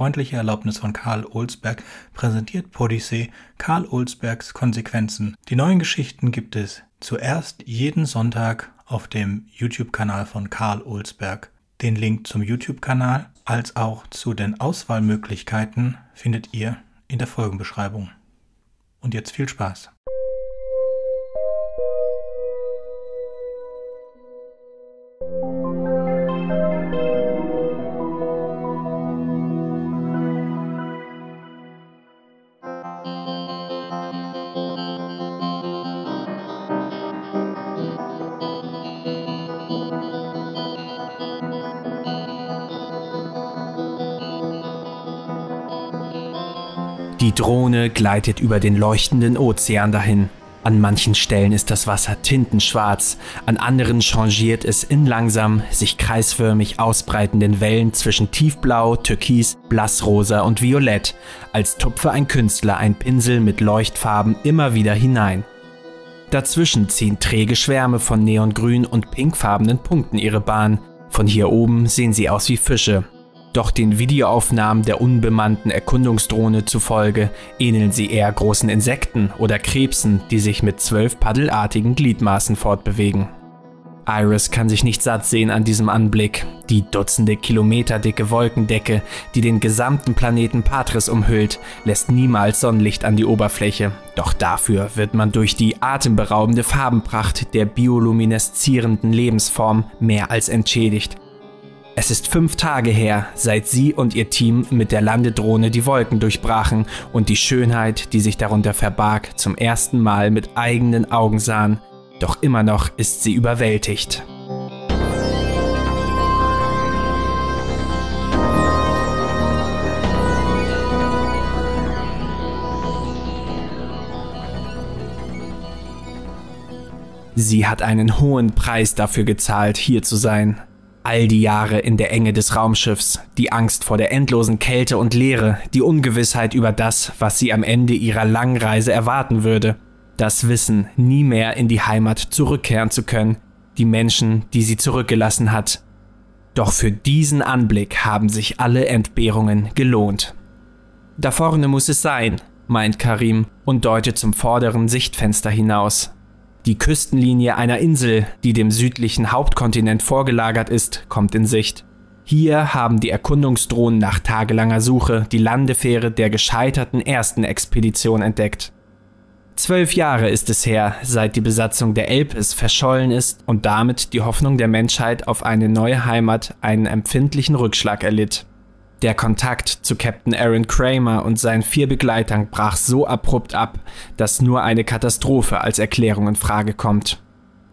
freundliche Erlaubnis von Karl Olsberg präsentiert Podyssee Karl Olsbergs Konsequenzen. Die neuen Geschichten gibt es zuerst jeden Sonntag auf dem YouTube-Kanal von Karl Olsberg. Den Link zum YouTube-Kanal als auch zu den Auswahlmöglichkeiten findet ihr in der Folgenbeschreibung. Und jetzt viel Spaß! Die Drohne gleitet über den leuchtenden Ozean dahin. An manchen Stellen ist das Wasser tintenschwarz, an anderen changiert es in langsam, sich kreisförmig ausbreitenden Wellen zwischen tiefblau, türkis, blassrosa und violett, als tupfe ein Künstler ein Pinsel mit Leuchtfarben immer wieder hinein. Dazwischen ziehen träge Schwärme von neongrün und pinkfarbenen Punkten ihre Bahn. Von hier oben sehen sie aus wie Fische, doch den Videoaufnahmen der unbemannten Erkundungsdrohne zufolge ähneln sie eher großen Insekten oder Krebsen, die sich mit zwölf paddelartigen Gliedmaßen fortbewegen. Iris kann sich nicht satt sehen an diesem Anblick. Die dutzende Kilometer dicke Wolkendecke, die den gesamten Planeten Patris umhüllt, lässt niemals Sonnenlicht an die Oberfläche. Doch dafür wird man durch die atemberaubende Farbenpracht der biolumineszierenden Lebensform mehr als entschädigt. Es ist fünf Tage her, seit sie und ihr Team mit der Landedrohne die Wolken durchbrachen und die Schönheit, die sich darunter verbarg, zum ersten Mal mit eigenen Augen sahen. Doch immer noch ist sie überwältigt. Sie hat einen hohen Preis dafür gezahlt, hier zu sein. All die Jahre in der Enge des Raumschiffs, die Angst vor der endlosen Kälte und Leere, die Ungewissheit über das, was sie am Ende ihrer langen Reise erwarten würde, das Wissen, nie mehr in die Heimat zurückkehren zu können, die Menschen, die sie zurückgelassen hat. Doch für diesen Anblick haben sich alle Entbehrungen gelohnt. Da vorne muss es sein, meint Karim und deutet zum vorderen Sichtfenster hinaus. Die Küstenlinie einer Insel, die dem südlichen Hauptkontinent vorgelagert ist, kommt in Sicht. Hier haben die Erkundungsdrohnen nach tagelanger Suche die Landefähre der gescheiterten ersten Expedition entdeckt. Zwölf Jahre ist es her, seit die Besatzung der Elpis verschollen ist und damit die Hoffnung der Menschheit auf eine neue Heimat einen empfindlichen Rückschlag erlitt. Der Kontakt zu Captain Aaron Kramer und seinen vier Begleitern brach so abrupt ab, dass nur eine Katastrophe als Erklärung in Frage kommt.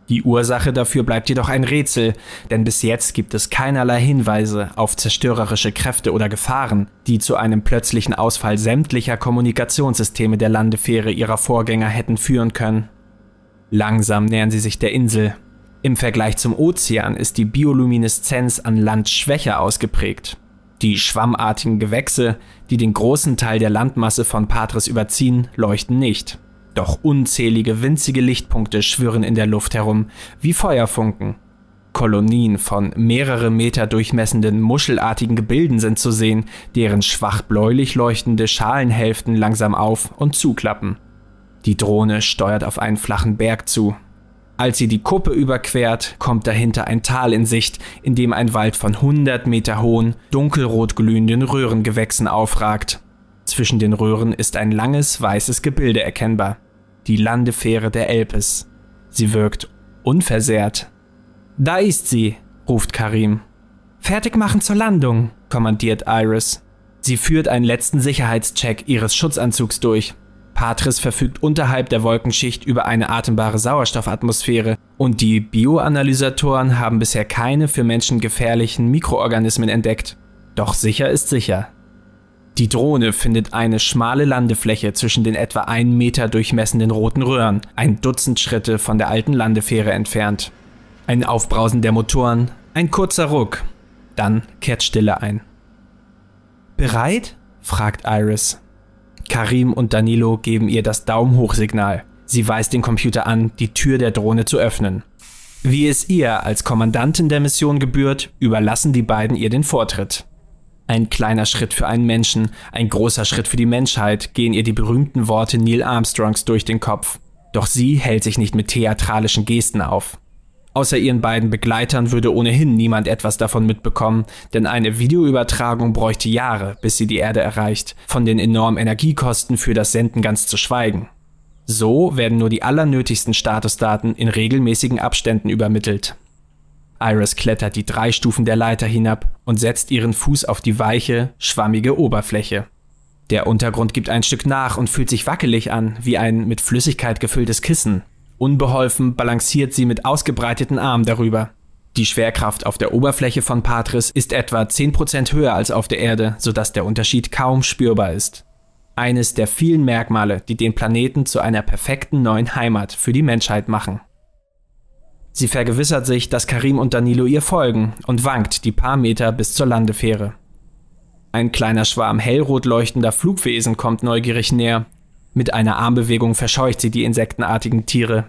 Die Ursache dafür bleibt jedoch ein Rätsel, denn bis jetzt gibt es keinerlei Hinweise auf zerstörerische Kräfte oder Gefahren, die zu einem plötzlichen Ausfall sämtlicher Kommunikationssysteme der Landefähre ihrer Vorgänger hätten führen können. Langsam nähern sie sich der Insel. Im Vergleich zum Ozean ist die Biolumineszenz an Land schwächer ausgeprägt. Die schwammartigen Gewächse, die den großen Teil der Landmasse von Patris überziehen, leuchten nicht. Doch unzählige winzige Lichtpunkte schwirren in der Luft herum, wie Feuerfunken. Kolonien von mehrere Meter durchmessenden muschelartigen Gebilden sind zu sehen, deren schwach bläulich leuchtende Schalenhälften langsam auf und zuklappen. Die Drohne steuert auf einen flachen Berg zu, als sie die Kuppe überquert, kommt dahinter ein Tal in Sicht, in dem ein Wald von 100 Meter hohen, dunkelrot glühenden Röhrengewächsen aufragt. Zwischen den Röhren ist ein langes, weißes Gebilde erkennbar. Die Landefähre der Elpis. Sie wirkt unversehrt. Da ist sie, ruft Karim. Fertig machen zur Landung, kommandiert Iris. Sie führt einen letzten Sicherheitscheck ihres Schutzanzugs durch. Patris verfügt unterhalb der Wolkenschicht über eine atembare Sauerstoffatmosphäre und die Bioanalysatoren haben bisher keine für Menschen gefährlichen Mikroorganismen entdeckt. Doch sicher ist sicher. Die Drohne findet eine schmale Landefläche zwischen den etwa einen Meter durchmessenden roten Röhren, ein Dutzend Schritte von der alten Landefähre entfernt. Ein Aufbrausen der Motoren, ein kurzer Ruck, dann kehrt Stille ein. Bereit? fragt Iris. Karim und Danilo geben ihr das Daumen hoch Signal. Sie weist den Computer an, die Tür der Drohne zu öffnen. Wie es ihr als Kommandantin der Mission gebührt, überlassen die beiden ihr den Vortritt. Ein kleiner Schritt für einen Menschen, ein großer Schritt für die Menschheit, gehen ihr die berühmten Worte Neil Armstrongs durch den Kopf. Doch sie hält sich nicht mit theatralischen Gesten auf. Außer ihren beiden Begleitern würde ohnehin niemand etwas davon mitbekommen, denn eine Videoübertragung bräuchte Jahre, bis sie die Erde erreicht, von den enormen Energiekosten für das Senden ganz zu schweigen. So werden nur die allernötigsten Statusdaten in regelmäßigen Abständen übermittelt. Iris klettert die drei Stufen der Leiter hinab und setzt ihren Fuß auf die weiche, schwammige Oberfläche. Der Untergrund gibt ein Stück nach und fühlt sich wackelig an, wie ein mit Flüssigkeit gefülltes Kissen. Unbeholfen balanciert sie mit ausgebreiteten Armen darüber. Die Schwerkraft auf der Oberfläche von Patris ist etwa 10% höher als auf der Erde, sodass der Unterschied kaum spürbar ist. Eines der vielen Merkmale, die den Planeten zu einer perfekten neuen Heimat für die Menschheit machen. Sie vergewissert sich, dass Karim und Danilo ihr folgen und wankt die paar Meter bis zur Landefähre. Ein kleiner Schwarm hellrot leuchtender Flugwesen kommt neugierig näher mit einer Armbewegung verscheucht sie die insektenartigen Tiere.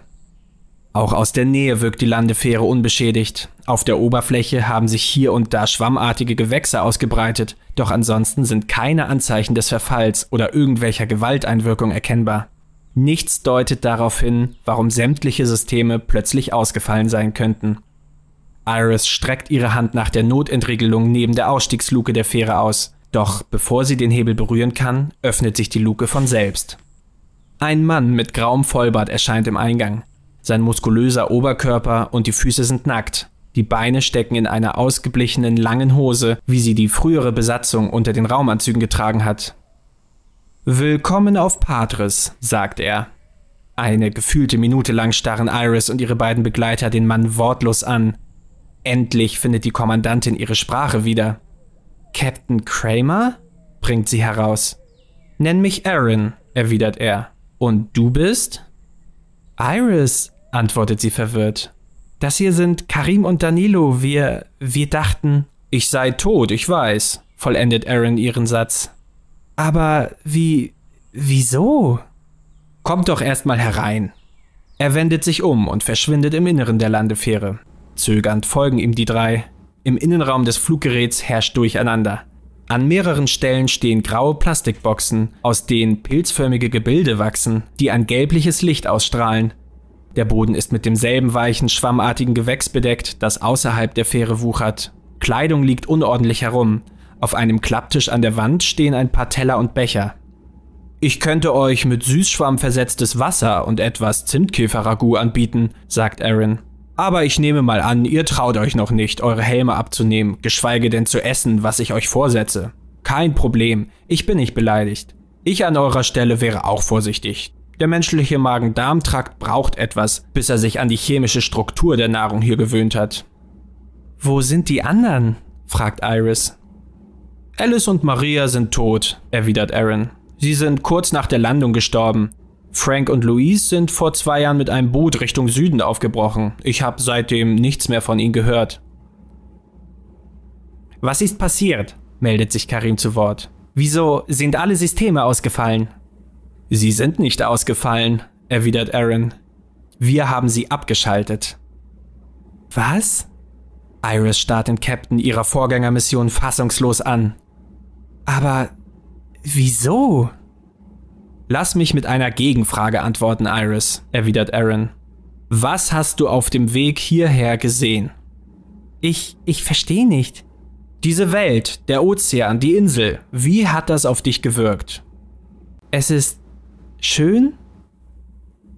Auch aus der Nähe wirkt die Landefähre unbeschädigt. Auf der Oberfläche haben sich hier und da schwammartige Gewächse ausgebreitet, doch ansonsten sind keine Anzeichen des Verfalls oder irgendwelcher Gewalteinwirkung erkennbar. Nichts deutet darauf hin, warum sämtliche Systeme plötzlich ausgefallen sein könnten. Iris streckt ihre Hand nach der Notentriegelung neben der Ausstiegsluke der Fähre aus, doch bevor sie den Hebel berühren kann, öffnet sich die Luke von selbst. Ein Mann mit grauem Vollbart erscheint im Eingang. Sein muskulöser Oberkörper und die Füße sind nackt. Die Beine stecken in einer ausgeblichenen langen Hose, wie sie die frühere Besatzung unter den Raumanzügen getragen hat. Willkommen auf Patris, sagt er. Eine gefühlte Minute lang starren Iris und ihre beiden Begleiter den Mann wortlos an. Endlich findet die Kommandantin ihre Sprache wieder. Captain Kramer? bringt sie heraus. Nenn mich Aaron, erwidert er. Und du bist? Iris, antwortet sie verwirrt. Das hier sind Karim und Danilo. Wir, wir dachten. Ich sei tot, ich weiß, vollendet Aaron ihren Satz. Aber wie, wieso? Kommt doch erstmal herein. Er wendet sich um und verschwindet im Inneren der Landefähre. Zögernd folgen ihm die drei. Im Innenraum des Fluggeräts herrscht Durcheinander. An mehreren Stellen stehen graue Plastikboxen, aus denen pilzförmige Gebilde wachsen, die ein gelbliches Licht ausstrahlen. Der Boden ist mit demselben weichen, schwammartigen Gewächs bedeckt, das außerhalb der Fähre wuchert. Kleidung liegt unordentlich herum. Auf einem Klapptisch an der Wand stehen ein paar Teller und Becher. Ich könnte euch mit Süßschwamm versetztes Wasser und etwas Zimtkäferragout anbieten, sagt Aaron. Aber ich nehme mal an, ihr traut euch noch nicht, eure Helme abzunehmen, geschweige denn zu essen, was ich euch vorsetze. Kein Problem, ich bin nicht beleidigt. Ich an eurer Stelle wäre auch vorsichtig. Der menschliche Magen-Darm-Trakt braucht etwas, bis er sich an die chemische Struktur der Nahrung hier gewöhnt hat. Wo sind die anderen? fragt Iris. Alice und Maria sind tot, erwidert Aaron. Sie sind kurz nach der Landung gestorben. Frank und Louise sind vor zwei Jahren mit einem Boot Richtung Süden aufgebrochen. Ich habe seitdem nichts mehr von ihnen gehört. Was ist passiert? meldet sich Karim zu Wort. Wieso sind alle Systeme ausgefallen? Sie sind nicht ausgefallen, erwidert Aaron. Wir haben sie abgeschaltet. Was? Iris starrt den Captain ihrer Vorgängermission fassungslos an. Aber wieso? Lass mich mit einer Gegenfrage antworten, Iris, erwidert Aaron. Was hast du auf dem Weg hierher gesehen? Ich, ich verstehe nicht. Diese Welt, der Ozean, die Insel, wie hat das auf dich gewirkt? Es ist schön?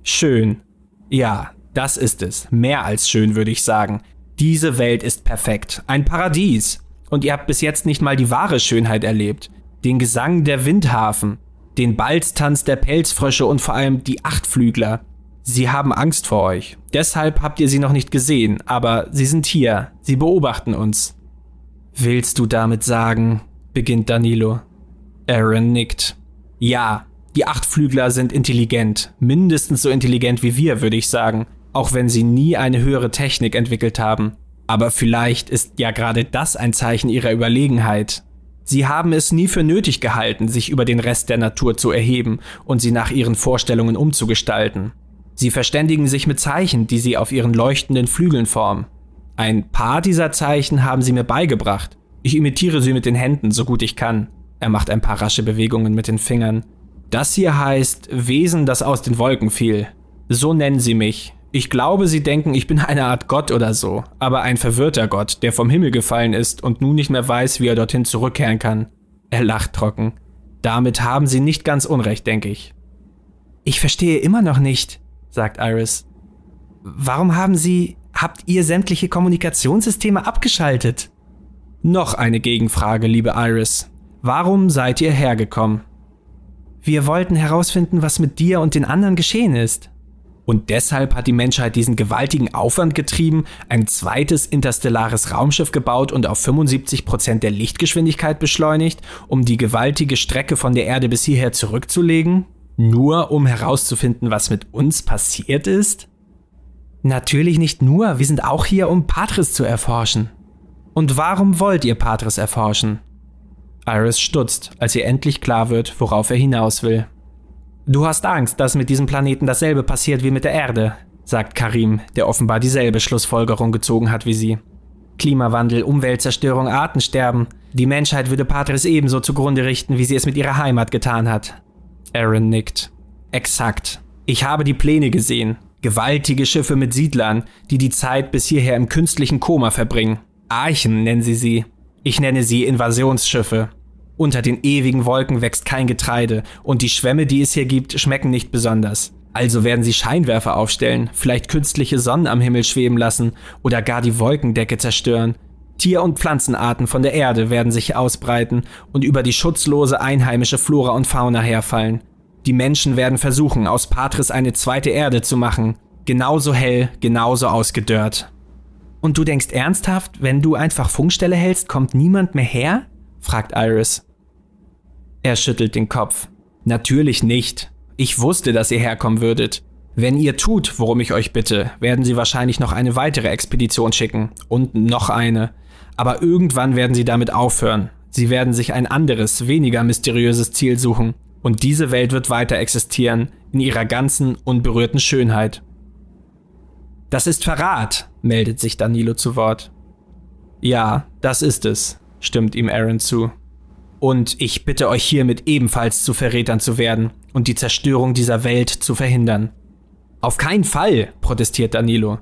Schön. Ja, das ist es. Mehr als schön, würde ich sagen. Diese Welt ist perfekt. Ein Paradies. Und ihr habt bis jetzt nicht mal die wahre Schönheit erlebt. Den Gesang der Windhafen, den Balztanz der Pelzfrösche und vor allem die Achtflügler. Sie haben Angst vor euch. Deshalb habt ihr sie noch nicht gesehen, aber sie sind hier. Sie beobachten uns. Willst du damit sagen? beginnt Danilo. Aaron nickt. Ja, die Achtflügler sind intelligent, mindestens so intelligent wie wir, würde ich sagen, auch wenn sie nie eine höhere Technik entwickelt haben. Aber vielleicht ist ja gerade das ein Zeichen ihrer Überlegenheit. Sie haben es nie für nötig gehalten, sich über den Rest der Natur zu erheben und sie nach ihren Vorstellungen umzugestalten. Sie verständigen sich mit Zeichen, die sie auf ihren leuchtenden Flügeln formen. Ein paar dieser Zeichen haben sie mir beigebracht. Ich imitiere sie mit den Händen, so gut ich kann. Er macht ein paar rasche Bewegungen mit den Fingern. Das hier heißt Wesen, das aus den Wolken fiel. So nennen sie mich. Ich glaube, sie denken, ich bin eine Art Gott oder so, aber ein verwirrter Gott, der vom Himmel gefallen ist und nun nicht mehr weiß, wie er dorthin zurückkehren kann. Er lacht trocken. Damit haben sie nicht ganz unrecht, denke ich. Ich verstehe immer noch nicht, sagt Iris. Warum haben Sie, habt ihr sämtliche Kommunikationssysteme abgeschaltet? Noch eine Gegenfrage, liebe Iris. Warum seid ihr hergekommen? Wir wollten herausfinden, was mit dir und den anderen geschehen ist. Und deshalb hat die Menschheit diesen gewaltigen Aufwand getrieben, ein zweites interstellares Raumschiff gebaut und auf 75 Prozent der Lichtgeschwindigkeit beschleunigt, um die gewaltige Strecke von der Erde bis hierher zurückzulegen? Nur um herauszufinden, was mit uns passiert ist? Natürlich nicht nur, wir sind auch hier, um Patris zu erforschen. Und warum wollt ihr Patris erforschen? Iris stutzt, als ihr endlich klar wird, worauf er hinaus will. Du hast Angst, dass mit diesem Planeten dasselbe passiert wie mit der Erde, sagt Karim, der offenbar dieselbe Schlussfolgerung gezogen hat wie sie. Klimawandel, Umweltzerstörung, Artensterben. Die Menschheit würde Patris ebenso zugrunde richten, wie sie es mit ihrer Heimat getan hat. Aaron nickt. Exakt. Ich habe die Pläne gesehen. Gewaltige Schiffe mit Siedlern, die die Zeit bis hierher im künstlichen Koma verbringen. Archen nennen sie sie. Ich nenne sie Invasionsschiffe. Unter den ewigen Wolken wächst kein Getreide und die Schwämme, die es hier gibt, schmecken nicht besonders. Also werden sie Scheinwerfer aufstellen, vielleicht künstliche Sonnen am Himmel schweben lassen oder gar die Wolkendecke zerstören. Tier- und Pflanzenarten von der Erde werden sich ausbreiten und über die schutzlose einheimische Flora und Fauna herfallen. Die Menschen werden versuchen, aus Patris eine zweite Erde zu machen. Genauso hell, genauso ausgedörrt. Und du denkst ernsthaft, wenn du einfach Funkstelle hältst, kommt niemand mehr her? fragt Iris. Er schüttelt den Kopf. Natürlich nicht. Ich wusste, dass ihr herkommen würdet. Wenn ihr tut, worum ich euch bitte, werden sie wahrscheinlich noch eine weitere Expedition schicken. Und noch eine. Aber irgendwann werden sie damit aufhören. Sie werden sich ein anderes, weniger mysteriöses Ziel suchen. Und diese Welt wird weiter existieren, in ihrer ganzen, unberührten Schönheit. Das ist Verrat, meldet sich Danilo zu Wort. Ja, das ist es, stimmt ihm Aaron zu. Und ich bitte euch hiermit ebenfalls zu Verrätern zu werden und die Zerstörung dieser Welt zu verhindern. Auf keinen Fall, protestiert Danilo.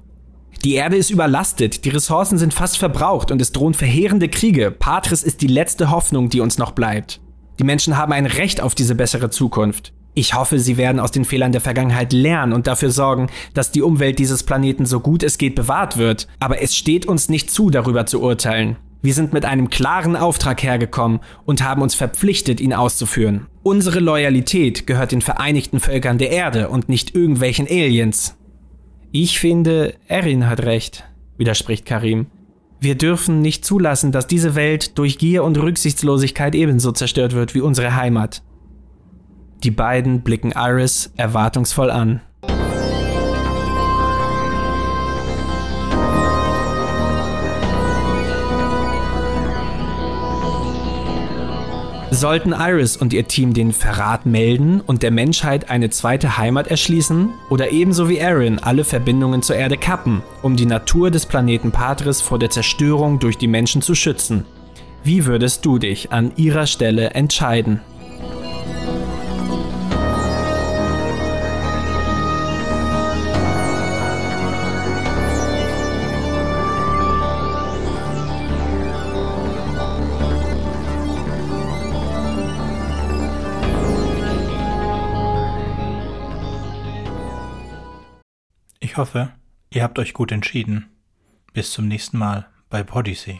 Die Erde ist überlastet, die Ressourcen sind fast verbraucht und es drohen verheerende Kriege. Patris ist die letzte Hoffnung, die uns noch bleibt. Die Menschen haben ein Recht auf diese bessere Zukunft. Ich hoffe, sie werden aus den Fehlern der Vergangenheit lernen und dafür sorgen, dass die Umwelt dieses Planeten so gut es geht bewahrt wird. Aber es steht uns nicht zu, darüber zu urteilen. Wir sind mit einem klaren Auftrag hergekommen und haben uns verpflichtet, ihn auszuführen. Unsere Loyalität gehört den Vereinigten Völkern der Erde und nicht irgendwelchen Aliens. Ich finde, Erin hat recht, widerspricht Karim. Wir dürfen nicht zulassen, dass diese Welt durch Gier und Rücksichtslosigkeit ebenso zerstört wird wie unsere Heimat. Die beiden blicken Iris erwartungsvoll an. Sollten Iris und ihr Team den Verrat melden und der Menschheit eine zweite Heimat erschließen? Oder ebenso wie Aaron alle Verbindungen zur Erde kappen, um die Natur des Planeten Patris vor der Zerstörung durch die Menschen zu schützen? Wie würdest du dich an ihrer Stelle entscheiden? Ich hoffe, ihr habt euch gut entschieden. Bis zum nächsten Mal bei Podyssey.